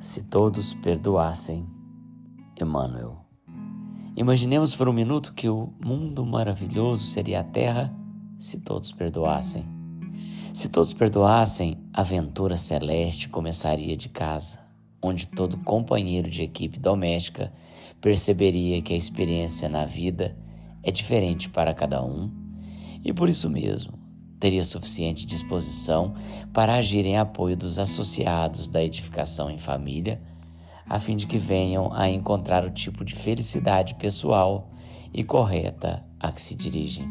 Se todos perdoassem, Emmanuel. Imaginemos por um minuto que o mundo maravilhoso seria a Terra se todos perdoassem. Se todos perdoassem, a aventura celeste começaria de casa, onde todo companheiro de equipe doméstica perceberia que a experiência na vida é diferente para cada um e por isso mesmo teria suficiente disposição para agir em apoio dos associados da edificação em família, a fim de que venham a encontrar o tipo de felicidade pessoal e correta a que se dirigem.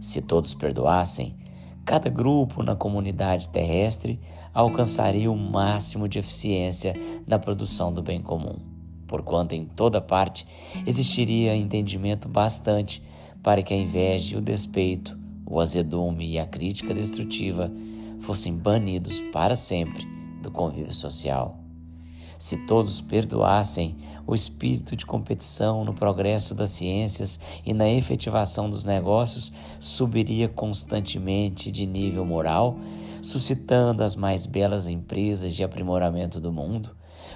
Se todos perdoassem, cada grupo na comunidade terrestre alcançaria o máximo de eficiência na produção do bem comum, porquanto em toda parte existiria entendimento bastante para que a inveja e o despeito o azedume e a crítica destrutiva fossem banidos para sempre do convívio social. Se todos perdoassem, o espírito de competição no progresso das ciências e na efetivação dos negócios subiria constantemente de nível moral, suscitando as mais belas empresas de aprimoramento do mundo,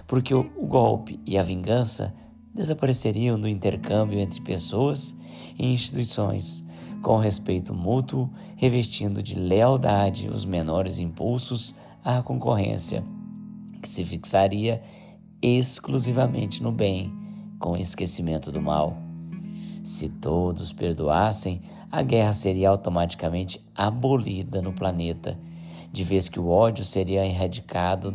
porque o golpe e a vingança desapareceriam do intercâmbio entre pessoas e instituições, com respeito mútuo, revestindo de lealdade os menores impulsos à concorrência, que se fixaria exclusivamente no bem, com esquecimento do mal. Se todos perdoassem, a guerra seria automaticamente abolida no planeta, de vez que o ódio seria erradicado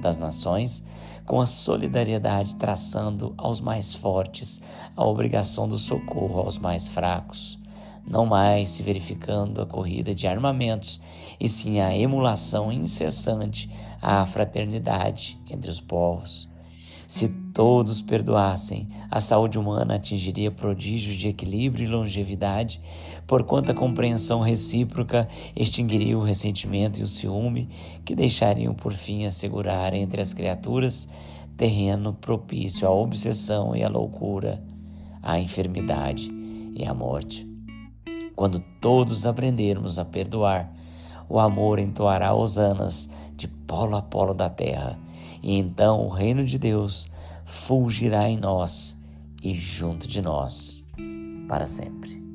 das nações, com a solidariedade traçando aos mais fortes a obrigação do socorro aos mais fracos não mais se verificando a corrida de armamentos, e sim a emulação incessante à fraternidade entre os povos. Se todos perdoassem, a saúde humana atingiria prodígios de equilíbrio e longevidade, porquanto a compreensão recíproca extinguiria o ressentimento e o ciúme, que deixariam por fim assegurar entre as criaturas terreno propício à obsessão e à loucura, à enfermidade e à morte. Quando todos aprendermos a perdoar, o amor entoará hosanas de polo a polo da terra, e então o reino de Deus fulgirá em nós e junto de nós para sempre.